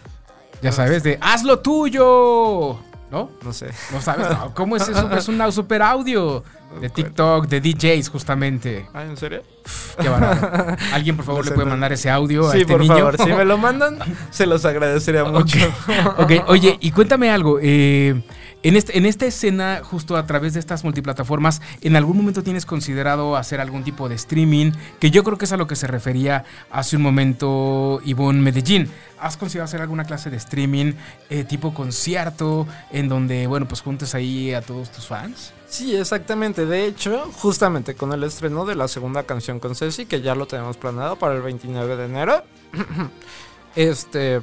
D: Ya sabes, de Hazlo tuyo. ¿No?
G: No sé.
D: No sabes, no. ¿Cómo es eso? Es un super audio de TikTok, de DJs, justamente.
G: Ah, ¿en serio?
D: Qué bárbaro. Alguien, por favor,
G: No
D: le puede mandar ese audio a
G: Sí,
D: este
G: por
D: niño.
G: favor. Si me lo mandan, se los agradecería mucho.
D: Ok, oye, y cuéntame algo. eh, en, este, en esta escena, justo a través de estas multiplataformas, ¿en algún momento tienes considerado hacer algún tipo de streaming? Que yo creo que es a lo que se refería hace un momento Ivonne Medellín. ¿Has considerado hacer alguna clase de streaming eh, tipo concierto en donde, bueno, pues juntes ahí a todos tus fans?
G: Sí, exactamente. De hecho, justamente con el estreno de la segunda canción con Ceci, que ya lo tenemos planeado para el 29 de enero, este,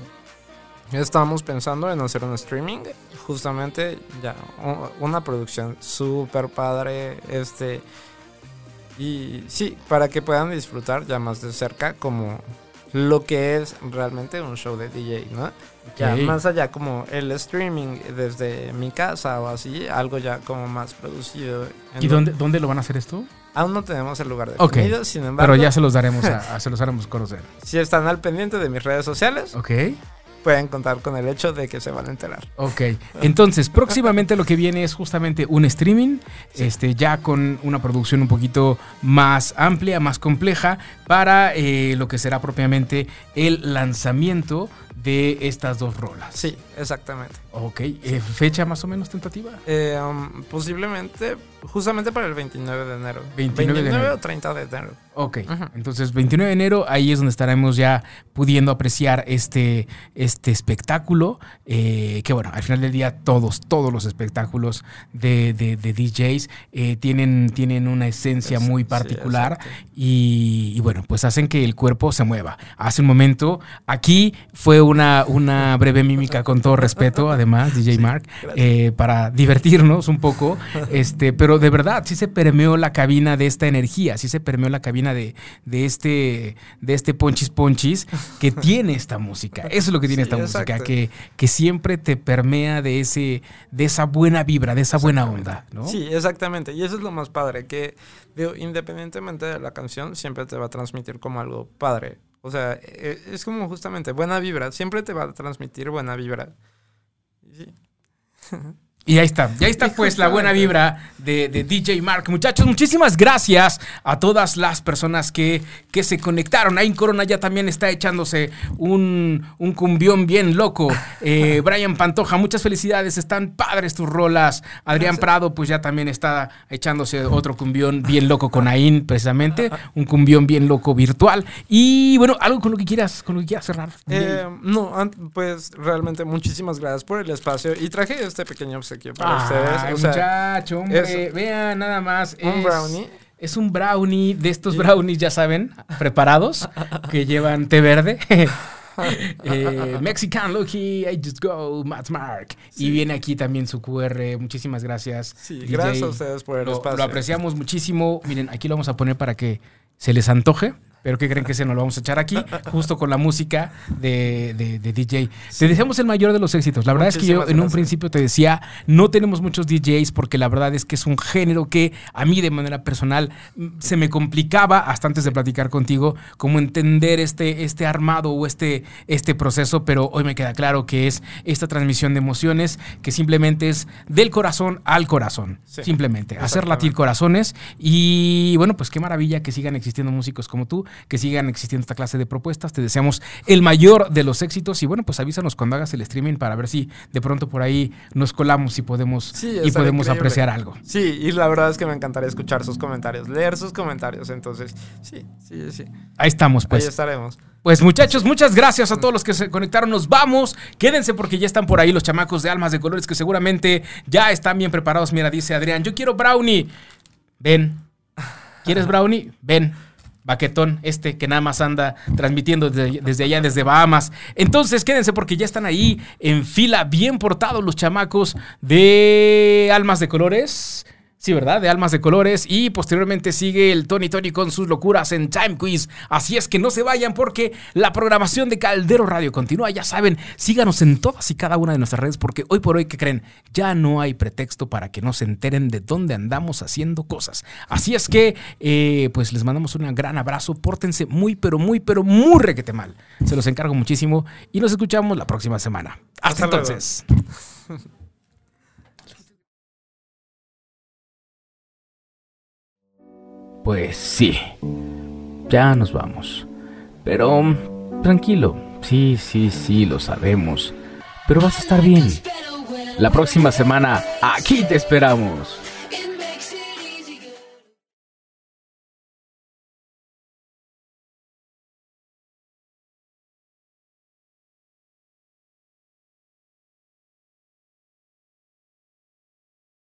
G: estábamos pensando en hacer un streaming, justamente ya una producción súper padre, este, y sí, para que puedan disfrutar ya más de cerca como lo que es realmente un show de DJ, ¿no? Ya más allá como el streaming desde mi casa o así, algo ya como más producido.
D: ¿Y dónde, dónde lo van a hacer esto?
G: Aún no tenemos el lugar
D: Ok,
G: definido, sin embargo,
D: Pero ya se los daremos a, a- se los haremos conocer.
G: si están al pendiente de mis redes sociales,
D: Ok.
G: Pueden contar con el hecho de que se van a enterar.
D: Ok, entonces próximamente lo que viene es justamente un streaming, este, ya con una producción un poquito más amplia, más compleja, para eh, lo que será propiamente el lanzamiento de estas dos rolas.
G: Sí, exactamente.
D: Ok, eh, fecha más o menos tentativa.
G: Eh, um, posiblemente, justamente para el 29 de enero.
D: 29 de enero.
G: o 30 de enero.
D: Ok, entonces 29 de enero, ahí es donde estaremos ya pudiendo apreciar este, este espectáculo, eh, que bueno, al final del día todos, todos los espectáculos de, de- de DJs eh, tienen, tienen una esencia
G: Es-
D: muy particular y, y bueno, pues hacen que el cuerpo se mueva. Hace un momento, aquí fue una, una breve mímica con todo respeto, además, DJ Mark, eh, para divertirnos un poco, este, pero de verdad, sí se permeó la cabina de esta energía, sí se permeó la cabina de, de este, de este ponchis ponchis que tiene esta música. Eso es lo que tiene
G: Sí,
D: esta música, que, que siempre te permea de ese, de esa buena vibra, de esa buena onda, ¿no?
G: Sí, exactamente. Y eso es lo más padre, que digo, independientemente de la canción, siempre te va a transmitir como algo padre. O sea, e- es como justamente buena vibra, siempre te va a transmitir buena vibra. Y sí.
D: Y ahí está, ya está pues la buena vibra de, de DJ Mark. Muchachos, muchísimas gracias a todas las personas que, que se conectaron. Ahí en Corona ya también está echándose un, un cumbión bien loco. Eh, Brian Pantoja, muchas felicidades, están padres tus rolas. Adrián Prado pues ya también está echándose otro cumbión bien loco con Ain, precisamente. Un cumbión bien loco virtual. Y bueno, algo con lo que quieras, con lo que quieras cerrar.
G: Eh, no, pues realmente muchísimas gracias por el espacio y traje este pequeño para ustedes. O sea,
D: muchacho, hombre,
G: es
D: vean nada más.
G: un
D: es-
G: brownie.
D: Es un brownie de estos brownies, ya saben, preparados, que llevan té verde. Eh, Mexican Lucky, I just go, Matt Mark. Y viene aquí también su QR. Muchísimas gracias.
G: Sí,
D: DJ.
G: gracias a ustedes por el
D: Lo,
G: espacio.
D: lo apreciamos muchísimo. Miren, aquí lo vamos a poner para que se les antoje. Pero ¿qué creen que se nos lo vamos a echar aquí? Justo con la música de, de- de DJ. Te deseamos el mayor de los éxitos. La verdad es que yo en un principio te decía, no tenemos muchos DJs porque la verdad es que es un género que a mí de manera personal mm, se me complicaba hasta antes de platicar contigo, como entender este, este armado o este, este proceso, pero hoy me queda claro que es esta transmisión de emociones que simplemente es del corazón al corazón.
G: Sí,
D: simplemente, hacer latir corazones y bueno, pues qué maravilla que sigan existiendo músicos como tú que sigan existiendo esta clase de propuestas. Te deseamos el mayor de los éxitos y bueno, pues avísanos cuando hagas el streaming para ver si de pronto por ahí nos colamos y podemos,
G: Sí,
D: y podemos
G: increíble.
D: apreciar algo.
G: Sí, y la verdad es que me encantaría escuchar sus comentarios, leer sus comentarios. Entonces, sí, sí, sí.
D: Ahí estamos, pues.
G: Ahí estaremos.
D: Pues muchachos, muchas gracias a todos los que se conectaron. Nos vamos. Quédense porque ya están por ahí los chamacos de almas de colores que seguramente ya están bien preparados. Mira, dice Adrián, yo quiero brownie. Ven. ¿Quieres brownie? Ven. Baquetón, este que nada más anda transmitiendo desde, desde allá, desde Bahamas. Entonces, quédense porque ya están ahí en fila, bien portados los chamacos de Almas de Colores. Sí, ¿verdad? De Almas de Colores. Y posteriormente sigue el Tony Tony con sus locuras en Time Quiz. Así es que no se vayan porque la programación de Caldero Radio continúa. Ya saben, síganos en todas y cada una de nuestras redes porque hoy por hoy, ¿qué creen? Ya no hay pretexto para que no se enteren de dónde andamos haciendo cosas. Así es que, eh, pues les mandamos un gran abrazo. Pórtense muy, pero muy, pero muy requete mal. Se los encargo muchísimo y nos escuchamos la próxima semana. Hasta,
G: Hasta luego.
D: Pues sí, ya nos vamos. Pero mm, tranquilo, sí, sí, sí, lo sabemos. Pero vas a estar bien. La próxima semana, aquí te esperamos.